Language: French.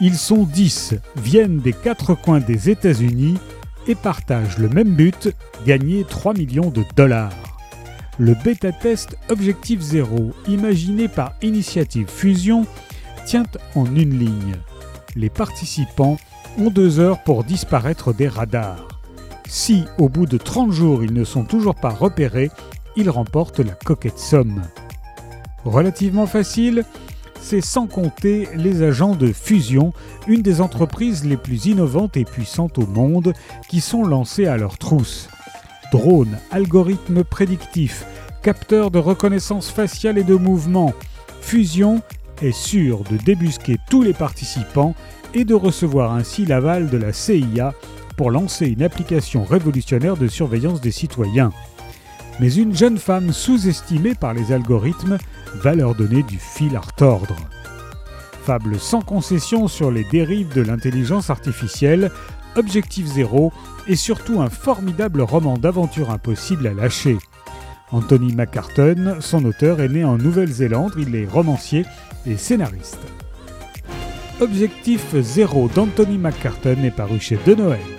Ils sont 10, viennent des quatre coins des États-Unis et partagent le même but, gagner 3 millions de dollars. Le bêta-test Objectif Zéro, imaginé par Initiative Fusion, tient en une ligne. Les participants ont deux heures pour disparaître des radars. Si, au bout de 30 jours, ils ne sont toujours pas repérés, ils remportent la coquette somme. Relativement facile, c'est sans compter les agents de Fusion, une des entreprises les plus innovantes et puissantes au monde, qui sont lancés à leur trousse. Drones, algorithmes prédictifs, capteurs de reconnaissance faciale et de mouvement, Fusion est sûr de débusquer tous les participants et de recevoir ainsi l'aval de la CIA pour lancer une application révolutionnaire de surveillance des citoyens. Mais une jeune femme sous-estimée par les algorithmes va leur donner du fil à retordre. Fable sans concession sur les dérives de l'intelligence artificielle, Objectif Zéro est surtout un formidable roman d'aventure impossible à lâcher. Anthony McCarton, son auteur, est né en Nouvelle-Zélande, il est romancier et scénariste. Objectif Zéro d'Anthony McCarton est paru chez De Noël.